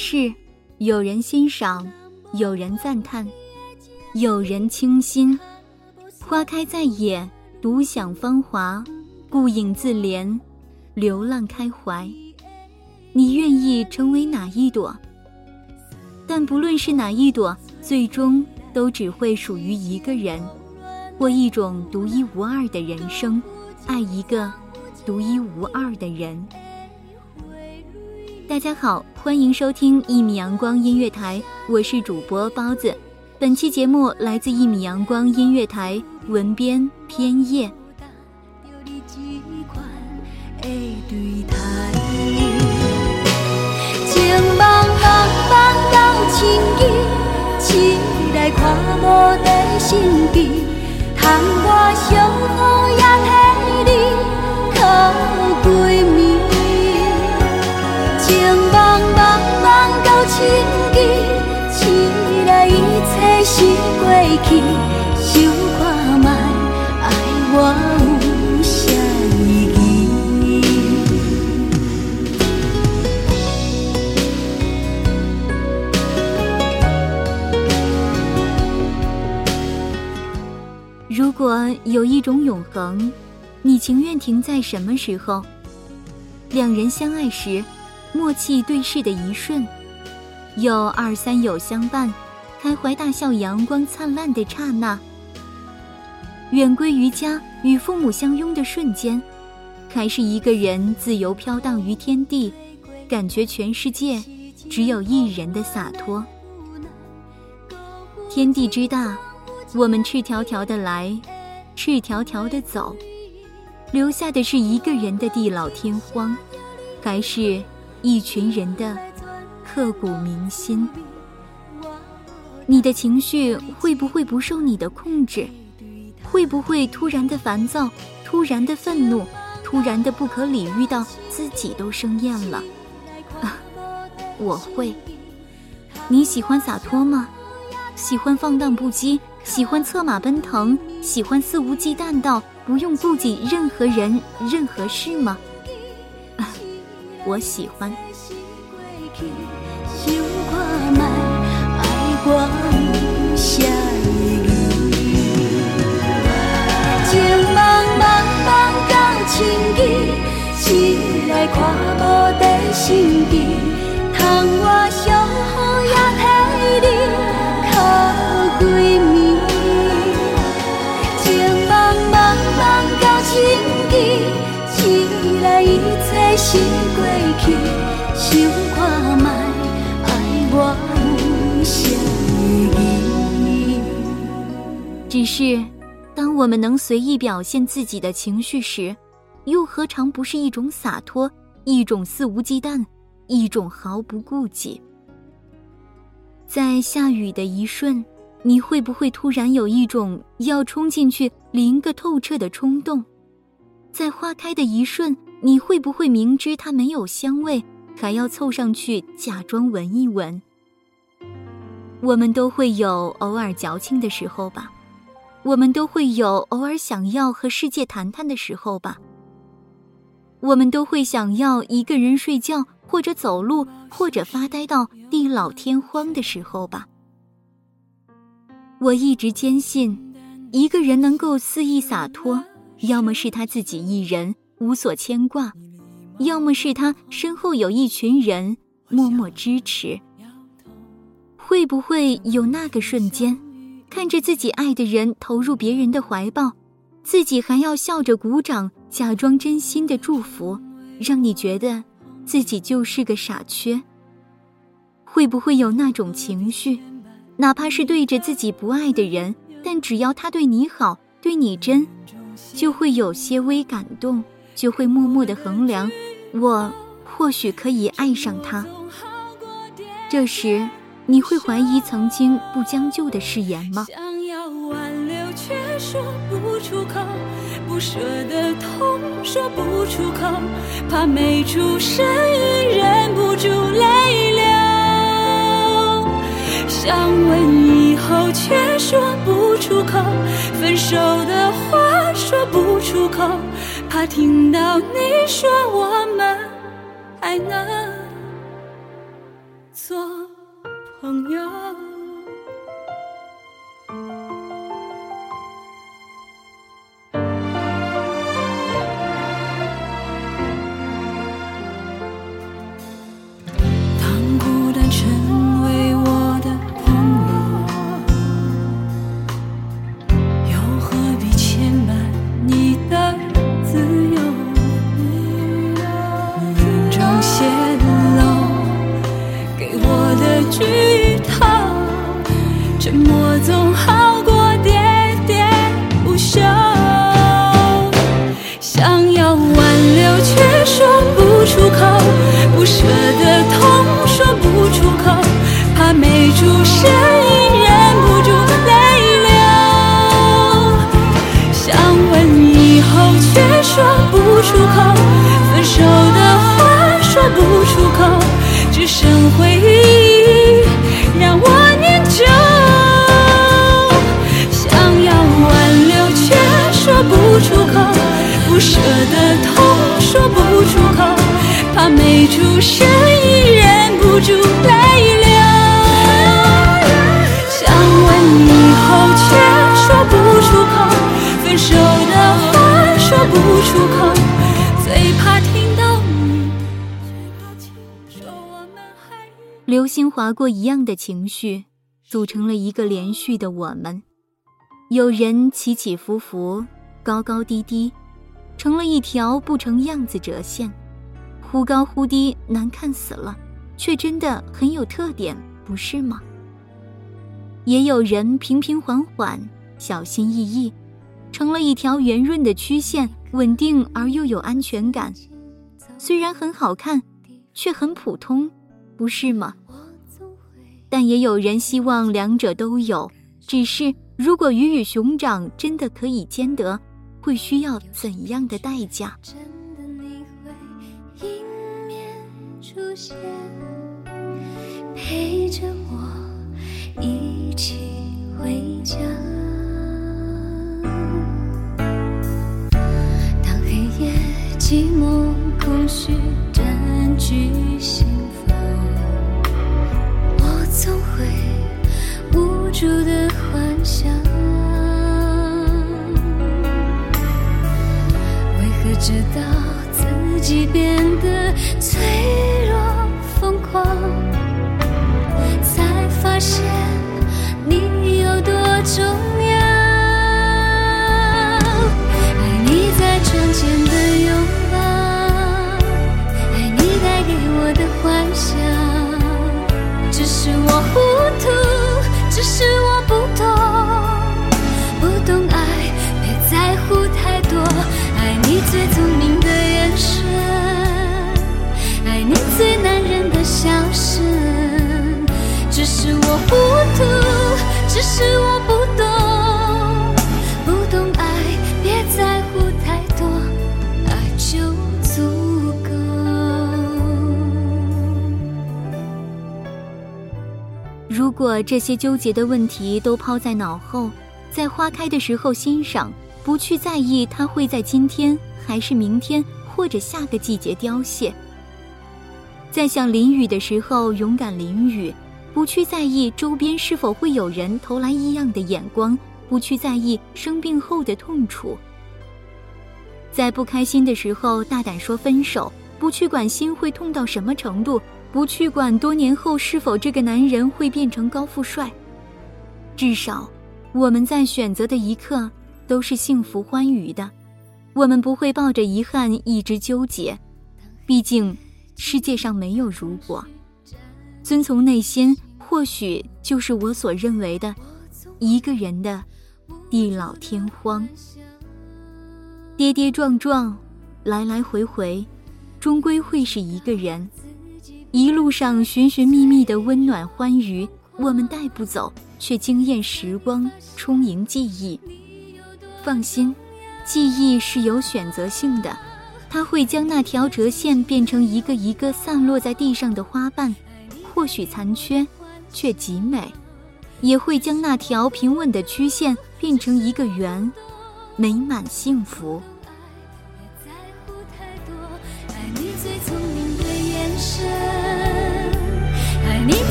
是，有人欣赏，有人赞叹，有人倾心；花开在野，独享芳华，顾影自怜，流浪开怀。你愿意成为哪一朵？但不论是哪一朵，最终都只会属于一个人，或一种独一无二的人生，爱一个独一无二的人。大家好，欢迎收听一米阳光音乐台，我是主播包子。本期节目来自一米阳光音乐台，文编偏叶。情茫茫茫到千里，起来看无在心机，窗外相雨也替你过去，想看卖爱我有啥意义？如果有一种永恒，你情愿停在什么时候？两人相爱时。默契对视的一瞬，有二三友相伴，开怀大笑，阳光灿烂的刹那。远归于家，与父母相拥的瞬间，还是一个人自由飘荡于天地，感觉全世界只有一人的洒脱。天地之大，我们赤条条的来，赤条条的走，留下的是一个人的地老天荒，还是？一群人的刻骨铭心，你的情绪会不会不受你的控制？会不会突然的烦躁，突然的愤怒，突然的不可理喻到自己都生厌了？啊 我会。你喜欢洒脱吗？喜欢放荡不羁？喜欢策马奔腾？喜欢肆无忌惮到不用顾及任何人、任何事吗？啊 我喜欢。我有啥意义？情茫茫茫到千里，醒来看无在心机，是，当我们能随意表现自己的情绪时，又何尝不是一种洒脱，一种肆无忌惮，一种毫不顾忌？在下雨的一瞬，你会不会突然有一种要冲进去淋个透彻的冲动？在花开的一瞬，你会不会明知它没有香味，还要凑上去假装闻一闻？我们都会有偶尔矫情的时候吧，我们都会有偶尔想要和世界谈谈的时候吧，我们都会想要一个人睡觉，或者走路，或者发呆到地老天荒的时候吧。我一直坚信，一个人能够肆意洒脱，要么是他自己一人。无所牵挂，要么是他身后有一群人默默支持。会不会有那个瞬间，看着自己爱的人投入别人的怀抱，自己还要笑着鼓掌，假装真心的祝福，让你觉得自己就是个傻缺？会不会有那种情绪，哪怕是对着自己不爱的人，但只要他对你好，对你真，就会有些微感动。就会默默的衡量，我或许可以爱上他。这时，你会怀疑曾经不将就的誓言吗？想要挽留却说不出口，不舍的痛说不出口，怕没出声音忍不住泪流。想问以后却说不出口，分手的话说不出口。怕听到你说我们还能做朋友。舍得痛，说不出口，怕没出声音，忍不住泪流。想问你后，却说不出口。分手的话说不出口，最怕听到你。流星划过一样的情绪，组成了一个连续的我们。有人起起伏伏，高高低低，成了一条不成样子折线。忽高忽低，难看死了，却真的很有特点，不是吗？也有人平平缓缓，小心翼翼，成了一条圆润的曲线，稳定而又有安全感。虽然很好看，却很普通，不是吗？但也有人希望两者都有，只是如果鱼与熊掌真的可以兼得，会需要怎样的代价？陪着我一起回家。当黑夜寂寞空虚我的幻想。只是我糊涂，只是我不懂，不懂爱，别在乎太多。爱你最聪明的眼神，爱你最男人的笑声。只是我糊果这些纠结的问题都抛在脑后，在花开的时候欣赏，不去在意它会在今天还是明天或者下个季节凋谢。在想淋雨的时候勇敢淋雨，不去在意周边是否会有人投来异样的眼光，不去在意生病后的痛楚。在不开心的时候大胆说分手，不去管心会痛到什么程度。不去管多年后是否这个男人会变成高富帅，至少我们在选择的一刻都是幸福欢愉的。我们不会抱着遗憾一直纠结，毕竟世界上没有如果。遵从内心，或许就是我所认为的一个人的地老天荒。跌跌撞撞，来来回回，终归会是一个人。一路上寻寻觅觅的温暖欢愉，我们带不走，却惊艳时光，充盈记忆。放心，记忆是有选择性的，它会将那条折线变成一个一个散落在地上的花瓣，或许残缺，却极美；也会将那条平稳的曲线变成一个圆，美满幸福。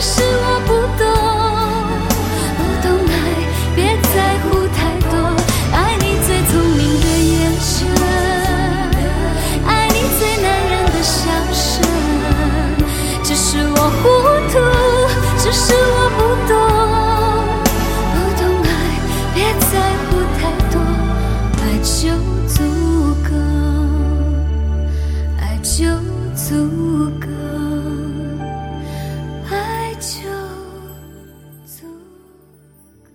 只是我不懂。